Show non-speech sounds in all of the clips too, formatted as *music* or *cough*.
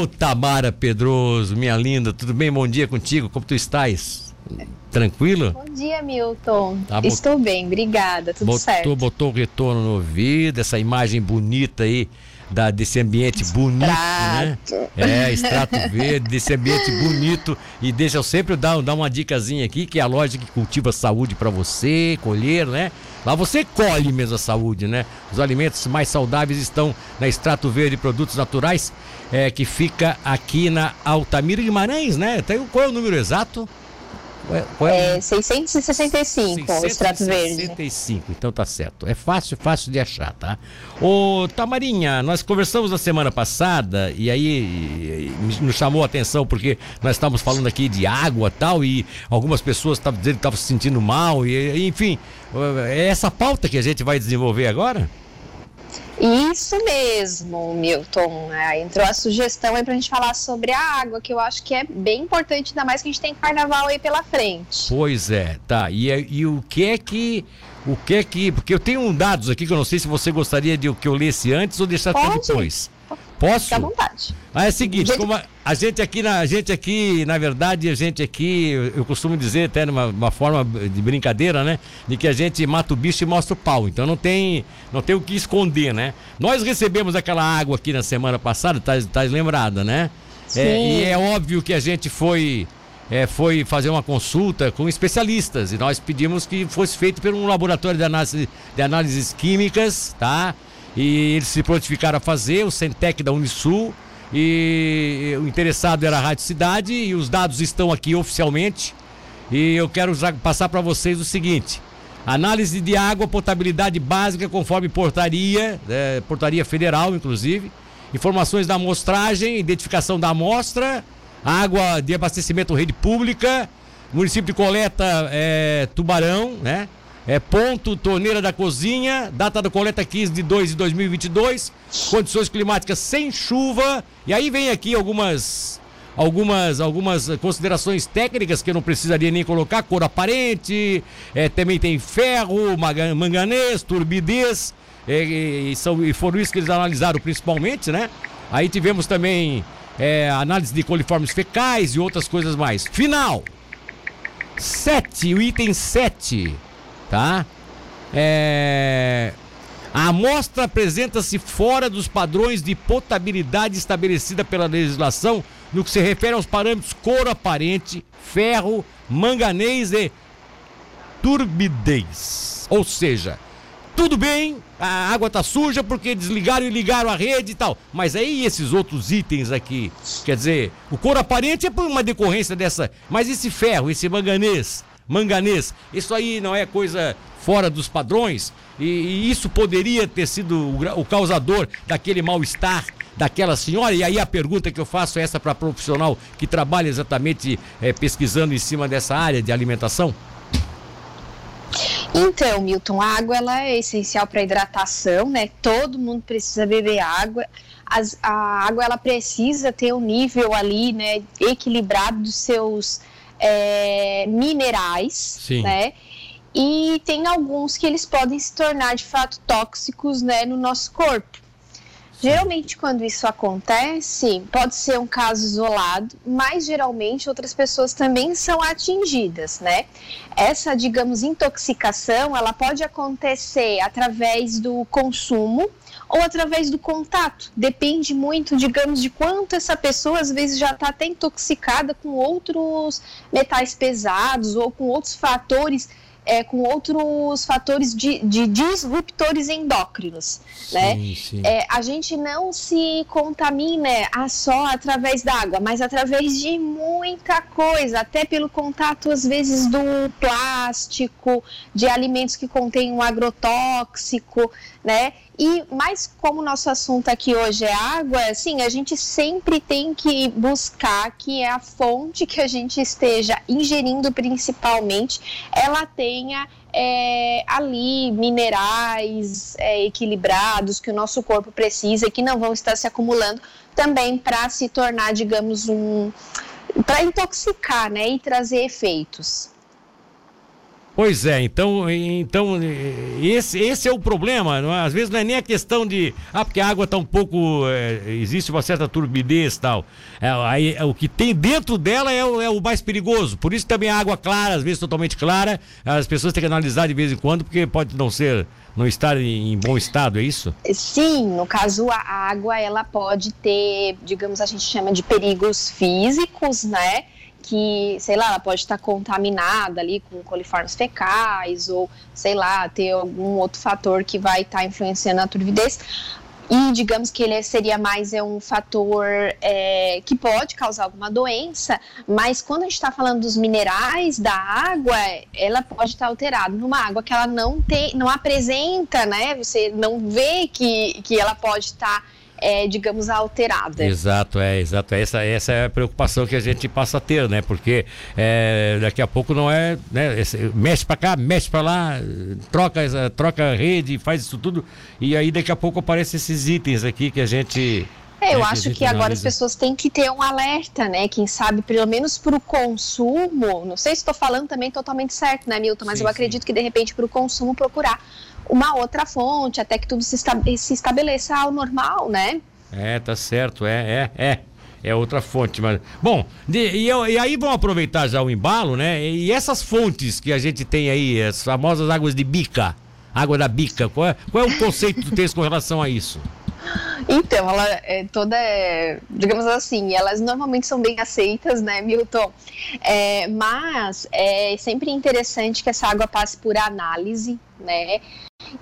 Ô, Tamara Pedroso, minha linda, tudo bem? Bom dia contigo, como tu estás? Tranquilo? Bom dia, Milton. Tá, Estou bem, obrigada, tudo botou, certo. Botou o retorno no ouvido, essa imagem bonita aí da, desse ambiente bonito, né? É, extrato verde, desse ambiente bonito. E deixa eu sempre dar, dar uma dicasinha aqui, que é a loja que cultiva saúde para você, colher, né? Lá você colhe mesmo a saúde, né? Os alimentos mais saudáveis estão na Extrato Verde Produtos Naturais, é, que fica aqui na Altamira Guimarães, né? Tem, qual é o número exato? Qual é, é 665, 665 o extrato verde. 665, então tá certo. É fácil, fácil de achar, tá? Ô, Tamarinha, nós conversamos na semana passada e aí nos chamou a atenção porque nós estávamos falando aqui de água tal e algumas pessoas estavam dizendo que estavam se sentindo mal e enfim, é essa pauta que a gente vai desenvolver agora? Isso mesmo, Milton. É, entrou a sugestão aí pra gente falar sobre a água, que eu acho que é bem importante, ainda mais que a gente tem carnaval aí pela frente. Pois é, tá. E, e o que é que. O que é que. Porque eu tenho dados aqui que eu não sei se você gostaria de que eu lesse antes ou deixar Pode. depois. Posso? Fique à vontade. Ah, é o seguinte, gente... como a, a, gente aqui, na, a gente aqui, na verdade, a gente aqui, eu, eu costumo dizer até numa uma forma de brincadeira, né? De que a gente mata o bicho e mostra o pau. Então não tem, não tem o que esconder, né? Nós recebemos aquela água aqui na semana passada, tá, tá lembrada, né? Sim. É, e é óbvio que a gente foi é, foi fazer uma consulta com especialistas e nós pedimos que fosse feito por um laboratório de, análise, de análises químicas, tá? E eles se prontificaram a fazer, o Centec da Unisul. E o interessado era a Rádio Cidade e os dados estão aqui oficialmente. E eu quero passar para vocês o seguinte: análise de água, potabilidade básica conforme portaria, é, portaria federal, inclusive. Informações da amostragem, identificação da amostra, água de abastecimento rede pública, município de coleta é, Tubarão, né? É ponto, torneira da cozinha, data da coleta 15 de 2 de 2022, condições climáticas sem chuva. E aí vem aqui algumas algumas algumas considerações técnicas que eu não precisaria nem colocar, cor aparente, é, também tem ferro, manganês, turbidez, é, e, são, e foram isso que eles analisaram principalmente, né? Aí tivemos também é, análise de coliformes fecais e outras coisas mais. Final! 7, o item 7 tá? É... A amostra apresenta-se fora dos padrões de potabilidade estabelecida pela legislação no que se refere aos parâmetros cor aparente, ferro, manganês e turbidez. Ou seja, tudo bem, a água tá suja porque desligaram e ligaram a rede e tal. Mas aí esses outros itens aqui, quer dizer, o cor aparente é por uma decorrência dessa. Mas esse ferro, esse manganês, manganês. Isso aí não é coisa fora dos padrões e, e isso poderia ter sido o, o causador daquele mal-estar daquela senhora. E aí a pergunta que eu faço é essa para profissional que trabalha exatamente é, pesquisando em cima dessa área de alimentação. Então, Milton, a água ela é essencial para hidratação, né? Todo mundo precisa beber água. As, a água ela precisa ter um nível ali, né, equilibrado dos seus é, minerais, Sim. né? E tem alguns que eles podem se tornar de fato tóxicos, né, no nosso corpo. Geralmente, quando isso acontece, pode ser um caso isolado, mas geralmente outras pessoas também são atingidas, né? Essa, digamos, intoxicação, ela pode acontecer através do consumo ou através do contato. Depende muito, digamos, de quanto essa pessoa às vezes já está até intoxicada com outros metais pesados ou com outros fatores é, com outros fatores de, de disruptores endócrinos, sim, né? Sim. É, a gente não se contamina só através da água, mas através de muita coisa, até pelo contato às vezes do plástico, de alimentos que contêm um agrotóxico, né? E mais como o nosso assunto aqui hoje é água, sim, a gente sempre tem que buscar que a fonte que a gente esteja ingerindo principalmente, ela tenha é, ali minerais é, equilibrados que o nosso corpo precisa e que não vão estar se acumulando também para se tornar, digamos, um para intoxicar, né, e trazer efeitos. Pois é, então, então esse, esse é o problema. É? Às vezes não é nem a questão de. Ah, porque a água está um pouco. É, existe uma certa turbidez e tal. É, aí, é, o que tem dentro dela é o, é o, mais perigoso. Por isso também a água clara, às vezes totalmente clara, as pessoas têm que analisar de vez em quando, porque pode não ser. Não estar em, em bom estado, é isso? Sim, no caso a água ela pode ter, digamos, a gente chama de perigos físicos, né? Que, sei lá, ela pode estar contaminada ali com coliformes fecais ou, sei lá, ter algum outro fator que vai estar influenciando a turbidez. E digamos que ele seria mais é um fator é, que pode causar alguma doença, mas quando a gente está falando dos minerais da água, ela pode estar alterada numa água que ela não tem, não apresenta, né? Você não vê que, que ela pode estar é, digamos, alterada. Exato, é, exato. Essa, essa é a preocupação que a gente passa a ter, né? Porque é, daqui a pouco não é, né? Mexe para cá, mexe para lá, troca, troca rede, faz isso tudo, e aí daqui a pouco aparecem esses itens aqui que a gente. É, eu né, acho que, que agora as pessoas têm que ter um alerta, né? Quem sabe, pelo menos para o consumo. Não sei se estou falando também totalmente certo, né, Milton? Mas sim, eu acredito sim. que de repente para o consumo procurar uma outra fonte, até que tudo se, esta se estabeleça ao normal, né? É, tá certo, é, é, é. É outra fonte, mas. Bom, de, e, e, aí vamos aproveitar já o embalo, né? E essas fontes que a gente tem aí, as famosas águas de bica, água da bica, qual é, qual é o conceito que tu tens com relação a isso? Então, ela é toda, digamos assim, elas normalmente são bem aceitas, né, Milton? É, mas é sempre interessante que essa água passe por análise, né?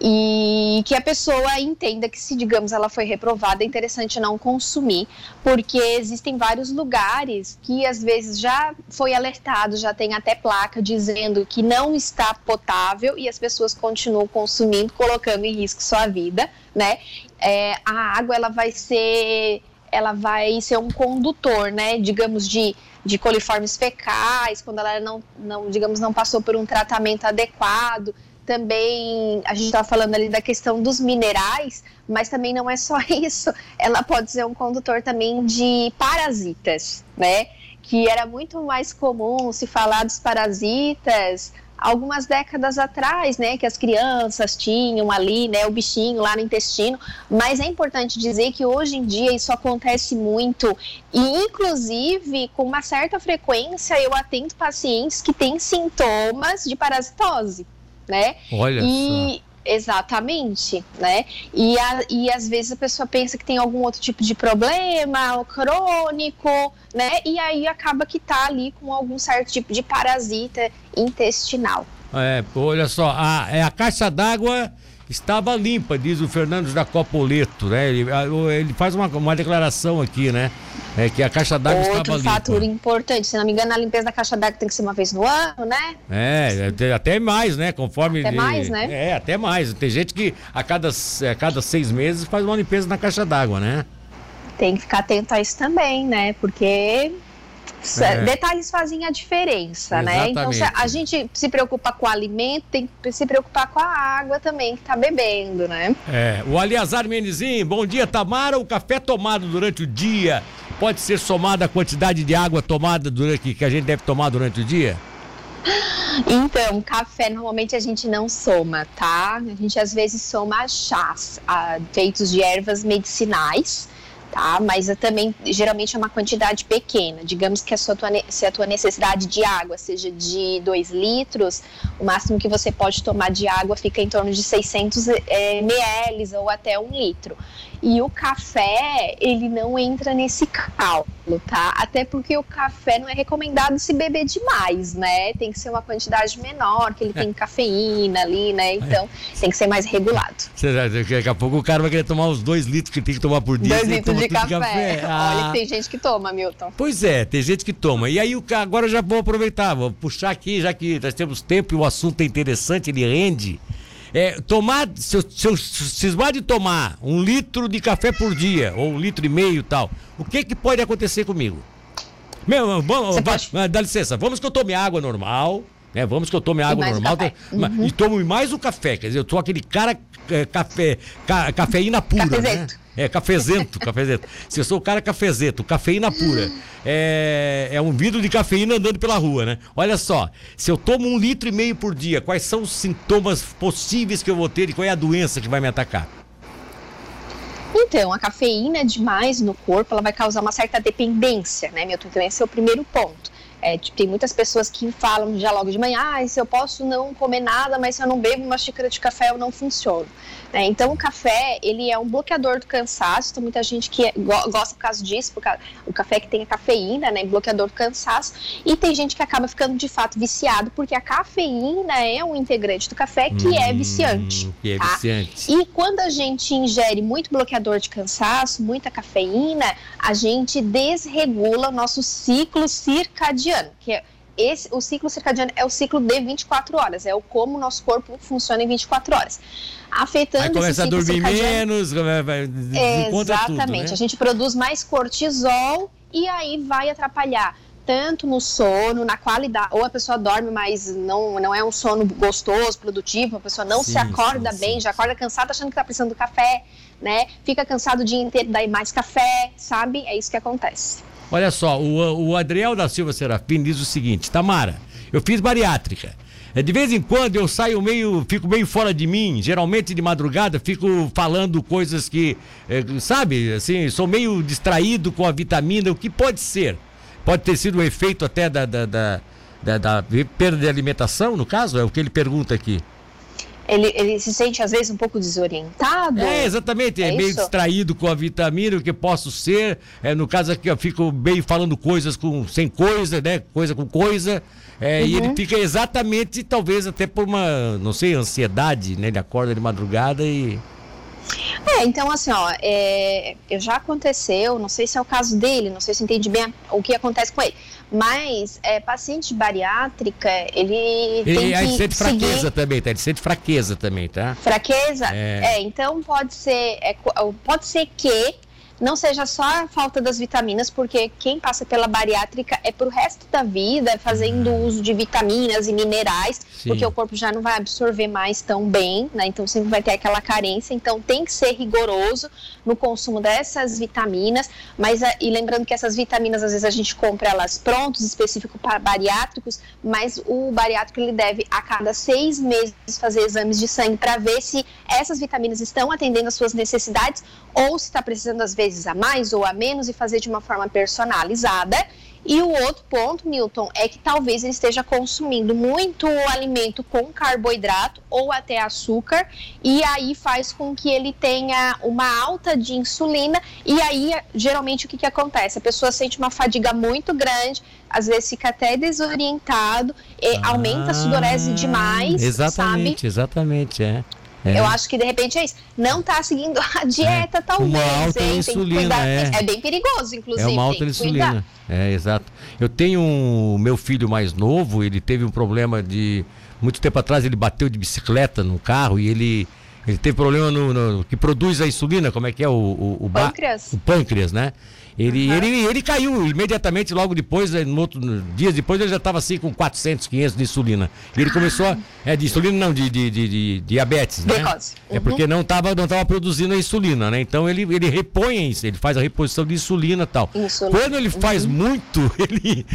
E que a pessoa entenda que se digamos ela foi reprovada é interessante não consumir porque existem vários lugares que às vezes já foi alertado já tem até placa dizendo que não está potável e as pessoas continuam consumindo colocando em risco sua vida né? É, a água ela vai ser ela vai ser um condutor né? Digamos de de coliformes fecais quando ela não, não digamos não passou por um tratamento adequado também a gente estava falando ali da questão dos minerais, mas também não é só *laughs* isso. Ela pode ser um condutor também de parasitas, né? Que era muito mais comum se falar dos parasitas algumas décadas atrás, né, que as crianças tinham ali, né, o bichinho lá no intestino, mas é importante dizer que hoje em dia isso acontece muito e inclusive com uma certa frequência eu atendo pacientes que têm sintomas de parasitose né? Olha e, só. Exatamente, né? E, a, e às vezes a pessoa pensa que tem algum outro tipo de problema, crônico, né? E aí acaba que tá ali com algum certo tipo de parasita intestinal. É, olha só, a, é a caixa d'água estava limpa, diz o Fernando da Copoleto, né? Ele, ele faz uma, uma declaração aqui, né? É que a caixa d'água estava limpa. Outro fator importante, se não me engano, a limpeza da caixa d'água tem que ser uma vez no ano, né? É, até mais, né? Conforme. Até mais, né? É, até mais. Tem gente que a cada, a cada seis meses faz uma limpeza na caixa d'água, né? Tem que ficar atento a isso também, né? Porque é. Detalhes fazem a diferença, Exatamente. né? Então, se a gente se preocupa com o alimento, tem que se preocupar com a água também que está bebendo, né? É. O Aliazar Menizinho, bom dia, Tamara. O café tomado durante o dia pode ser somado à quantidade de água tomada durante que a gente deve tomar durante o dia? Então, café normalmente a gente não soma, tá? A gente às vezes soma chás ah, feitos de ervas medicinais tá? Mas também geralmente é uma quantidade pequena. Digamos que a sua, se a tua necessidade de água seja de 2 litros, o máximo que você pode tomar de água fica em torno de 600 é, ml ou até um litro. E o café, ele não entra nesse cálculo, tá? Até porque o café não é recomendado se beber demais, né? Tem que ser uma quantidade menor, que ele tem cafeína ali, né? Então, tem que ser mais regulado. Daqui a pouco o cara vai querer tomar os dois litros que tem que tomar por dia. Dois litros de café. de café. Ah. Olha que tem gente que toma, Milton. Pois é, tem gente que toma. E aí, agora eu já vou aproveitar, vou puxar aqui, já que nós temos tempo e o assunto é interessante, ele rende. É, tomar, se eu, se eu cismar de tomar um litro de café por dia, ou um litro e meio e tal, o que que pode acontecer comigo? Meu, vamos, pode... dá licença, vamos que eu tome água normal, né? Vamos que eu tome água normal e tomo mais o café, quer dizer, eu sou aquele cara é, café, ca, cafeína pura, né? É cafezento, cafezento. Se eu sou o cara cafezento, cafeína pura. É, é um vidro de cafeína andando pela rua, né? Olha só, se eu tomo um litro e meio por dia, quais são os sintomas possíveis que eu vou ter e qual é a doença que vai me atacar? Então, a cafeína demais no corpo, ela vai causar uma certa dependência, né, Milton? Então, esse é o primeiro ponto. É, tipo, tem muitas pessoas que falam já logo de manhã, ah, se eu posso não comer nada, mas se eu não bebo uma xícara de café, eu não funciono. É, então, o café, ele é um bloqueador do cansaço, tem muita gente que gosta por causa disso, por causa, o café que tem a cafeína, né, bloqueador do cansaço, e tem gente que acaba ficando de fato viciado, porque a cafeína é um integrante do café que é hum, é viciante. Que é tá? viciante. E quando a gente ingere muito bloqueador de cansaço, muita cafeína, a gente desregula o nosso ciclo circadiano, que é esse, o ciclo circadiano é o ciclo de 24 horas, é o como o nosso corpo funciona em 24 horas. Afetando Aí começa a dormir menos, vai, Exatamente, tudo, né? a gente produz mais cortisol e aí vai atrapalhar tanto no sono, na qualidade, ou a pessoa dorme, mas não, não é um sono gostoso, produtivo, a pessoa não sim, se acorda sim, bem, sim. já acorda cansada achando que está precisando do café, né? Fica cansado o dia inteiro, daí mais café, sabe? É isso que acontece. Olha só, o, o Adriel da Silva Serafim diz o seguinte: Tamara, eu fiz bariátrica. É, de vez em quando eu saio meio, fico meio fora de mim, geralmente de madrugada fico falando coisas que, é, sabe, assim, sou meio distraído com a vitamina, o que pode ser? Pode ter sido um efeito até da, da, da, da, da perda de alimentação, no caso? É o que ele pergunta aqui ele, ele se sente às vezes um pouco desorientado. É, exatamente, é, é meio distraído com a vitamina, o que posso ser. É, no caso aqui eu fico meio falando coisas com sem coisa, né? Coisa com coisa. É, uhum. E ele uhum. fica exatamente, talvez até por uma, não sei, ansiedade, né? Ele acorda de madrugada e. É, então assim, ó, é, já aconteceu, não sei se é o caso dele, não sei se entendi bem o que acontece com ele, mas é, paciente bariátrica, ele, ele tem que fraqueza seguir... também, tá? Ele sente fraqueza também, tá? Fraqueza? É, é então pode ser, é, pode ser que não seja só a falta das vitaminas, porque quem passa pela bariátrica é pro resto da vida fazendo uhum. uso de vitaminas e minerais, Sim. porque o corpo já não vai absorver mais tão bem, né? Então sempre vai ter aquela carência. Então tem que ser rigoroso no consumo dessas vitaminas, mas e lembrando que essas vitaminas às vezes a gente compra elas prontas, específico para bariátricos, mas o bariátrico ele deve a cada seis meses fazer exames de sangue para ver se essas vitaminas estão atendendo às suas necessidades ou se está precisando às vezes a mais ou a menos e fazer de uma forma personalizada. E o outro ponto, Newton, é que talvez ele esteja consumindo muito alimento com carboidrato ou até açúcar, e aí faz com que ele tenha uma alta de insulina, e aí geralmente o que, que acontece? A pessoa sente uma fadiga muito grande, às vezes fica até desorientado, ah, aumenta a sudorese demais. Exatamente, sabe? exatamente, é. É. Eu acho que de repente é isso. Não está seguindo a dieta, é. talvez. Uma alta hein? insulina. É. é bem perigoso, inclusive. É uma alta insulina. É, exato. Eu tenho um meu filho mais novo, ele teve um problema de. Muito tempo atrás ele bateu de bicicleta no carro e ele. Ele teve problema no, no que produz a insulina, como é que é o, o, o pâncreas. O pâncreas, né? Ele, uhum. ele, ele caiu imediatamente, logo depois, eh, no outro, dias depois, ele já estava assim com 400, 500 de insulina. E ele começou a. É, de insulina não, de, de, de, de diabetes, né? Uhum. É porque não estava não tava produzindo a insulina, né? Então ele, ele repõe isso, ele faz a reposição de insulina e tal. Insulina. Quando ele faz uhum. muito, *laughs* ele.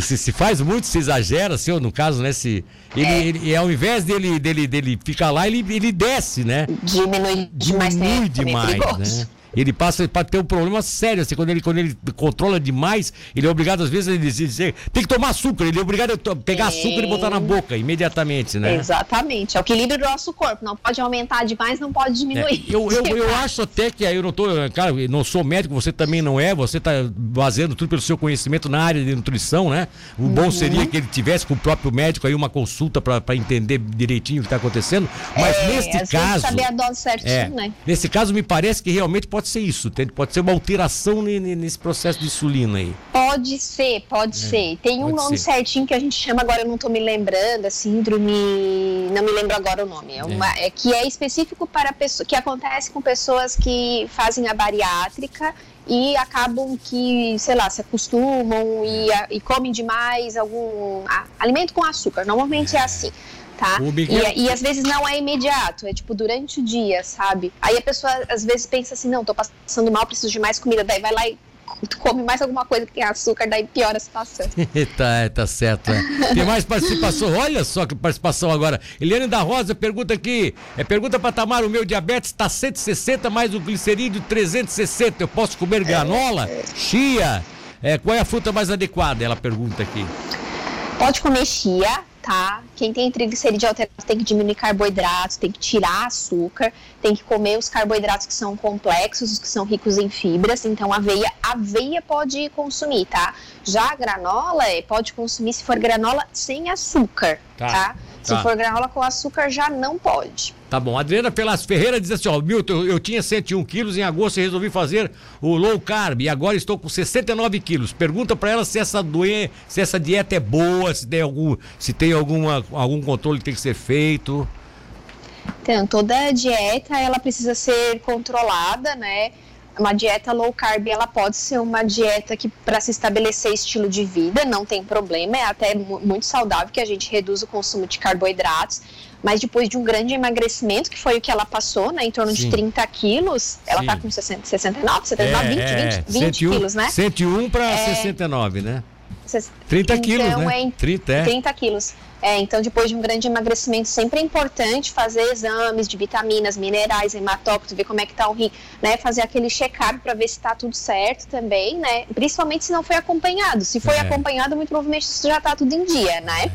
se, se faz muito, se exagera, assim, no caso, né? Se, ele, é. ele, ao invés dele, dele, dele ficar lá, ele, ele desce, né? Diminui, demais, Diminui demais, né? Ele passa para ter um problema sério. Assim, quando, ele, quando ele controla demais, ele é obrigado, às vezes, a dizer, tem que tomar açúcar. Ele é obrigado a pegar é... açúcar e botar na boca imediatamente, né? Exatamente. É o equilíbrio do nosso corpo. Não pode aumentar demais, não pode diminuir. É, eu, eu, *laughs* eu acho até que aí eu não tô, cara, não sou médico, você também não é, você está baseando tudo pelo seu conhecimento na área de nutrição, né? O bom uhum. seria que ele tivesse com o próprio médico aí uma consulta para entender direitinho o que está acontecendo. Mas é, neste caso. saber a dose certinho, é, né? Nesse caso, me parece que realmente pode pode ser isso, pode ser uma alteração nesse processo de insulina aí. Pode ser, pode é, ser. Tem pode um nome ser. certinho que a gente chama, agora eu não estou me lembrando, a síndrome, não me lembro agora o nome, é uma, é. é que é específico para pessoas, que acontece com pessoas que fazem a bariátrica e acabam que, sei lá, se acostumam e, e comem demais algum a, alimento com açúcar. Normalmente é, é assim tá? E, e às vezes não é imediato, é tipo durante o dia, sabe? Aí a pessoa às vezes pensa assim, não, tô passando mal, preciso de mais comida, daí vai lá e tu *laughs* come mais alguma coisa que tem açúcar, daí piora a situação. *laughs* tá, tá certo. É. Tem mais participação, olha só que participação agora. Eliane da Rosa pergunta aqui, é pergunta para Tamar, o meu diabetes está 160 mais o glicerídeo 360, eu posso comer granola? É. Chia? É, qual é a fruta mais adequada? Ela pergunta aqui. Pode comer chia, tá? Quem tem triglicerídeo alterado tem que diminuir carboidratos, tem que tirar açúcar, tem que comer os carboidratos que são complexos, os que são ricos em fibras. Então, aveia, aveia pode consumir, tá? Já a granola, é, pode consumir se for granola sem açúcar, tá? tá? Se tá. for granola com açúcar, já não pode. Tá bom. Adriana Pelas Ferreira diz assim: ó, Milton, eu, tinha 101 quilos em agosto e resolvi fazer o low carb e agora estou com 69 quilos. Pergunta para ela se essa doença, se essa dieta é boa, se tem algum, se tem alguma, algum controle que tem que ser feito. Então, toda dieta ela precisa ser controlada, né? uma dieta low carb ela pode ser uma dieta que para se estabelecer estilo de vida não tem problema, é até muito saudável que a gente reduz o consumo de carboidratos, mas depois de um grande emagrecimento, que foi o que ela passou, né, em torno Sim. de 30 quilos, ela está com 60, 69, 79, é, 20, é, 20, 20 101, quilos, né? 101 para é, 69, né? 30 então, quilos, né? É, 30, é. 30 quilos. É, então, depois de um grande emagrecimento, sempre é importante fazer exames de vitaminas, minerais, hematócrito, ver como é que tá o rim, né? Fazer aquele check-up para ver se tá tudo certo também, né? Principalmente se não foi acompanhado. Se foi é. acompanhado, muito provavelmente isso já tá tudo em dia, né?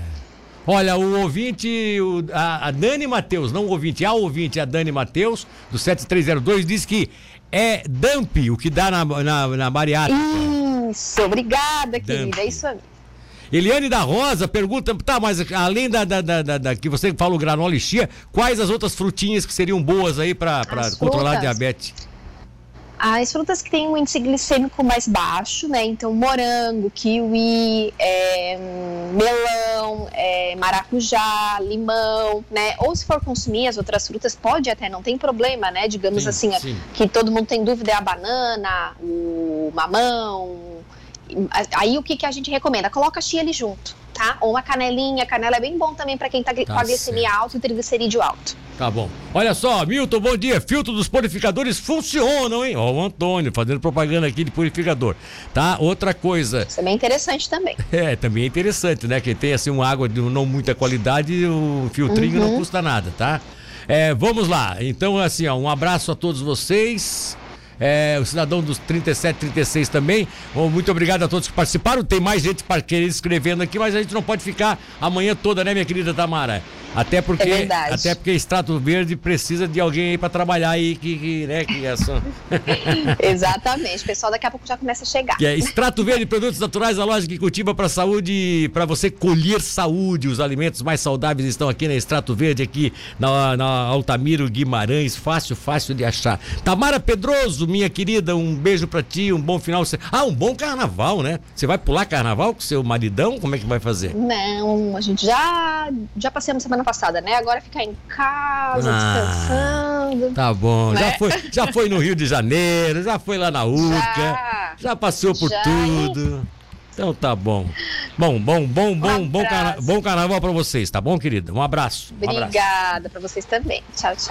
Olha, o ouvinte, o, a, a, Dani Matheus, não o ouvinte, a ouvinte, a Dani Matheus, do 7302, diz que é dump o que dá na, na, na bariátrica. Isso, obrigada, dump. querida, é isso aí. Eliane da Rosa pergunta, tá, mas além da, da, da, da que você falou granola e chia, quais as outras frutinhas que seriam boas aí para controlar a diabetes? As frutas que têm um índice glicêmico mais baixo, né? Então, morango, kiwi, é, melão, é, maracujá, limão, né? Ou se for consumir as outras frutas, pode até, não tem problema, né? Digamos sim, assim, sim. que todo mundo tem dúvida é a banana, o mamão, Aí o que, que a gente recomenda? Coloca chia ali junto, tá? Ou uma canelinha. Canela é bem bom também para quem tá, tá, com a glicemia alta e triglicerídeo alto. Tá bom. Olha só, Milton, bom dia. Filtro dos purificadores funcionam, hein? Ó, o Antônio fazendo propaganda aqui de purificador. Tá? Outra coisa. Isso é bem interessante também. *laughs* É, também é interessante, né? Quem tem assim uma água de não muita qualidade, o filtrinho uhum. não custa nada, tá? É, vamos lá. Então, assim, ó, um abraço a todos vocês é, o cidadão dos 37, 36 também. muito obrigado a todos que participaram. Tem mais gente para querer escrevendo aqui, mas a gente não pode ficar amanhã toda, né, minha querida Tamara? Até porque, é até porque Extrato Verde precisa de alguém aí para trabalhar aí que, que, né, que é só... *laughs* Exatamente. O pessoal daqui a pouco já começa a chegar. Que é Extrato Verde, produtos naturais, a loja que cultiva para saúde, para você colher saúde. Os alimentos mais saudáveis estão aqui na Extrato Verde, aqui na, na Altamiro Guimarães. Fácil, fácil de achar. Tamara Pedroso, minha querida, um beijo para ti, um bom final. Ah, um bom carnaval, né? Você vai pular carnaval com seu maridão? Como é que vai fazer? Não, a gente já já passamos semana passada, né? Agora ficar em casa, ah, descansando. Tá bom. Né? Já, foi, já foi no Rio de Janeiro, já foi lá na UCA, já, já passou por já. tudo. Então tá bom. Bom, bom, bom, bom, um bom, carna bom carnaval para vocês, tá bom, querida? Um abraço. Um Obrigada para vocês também. Tchau, tchau.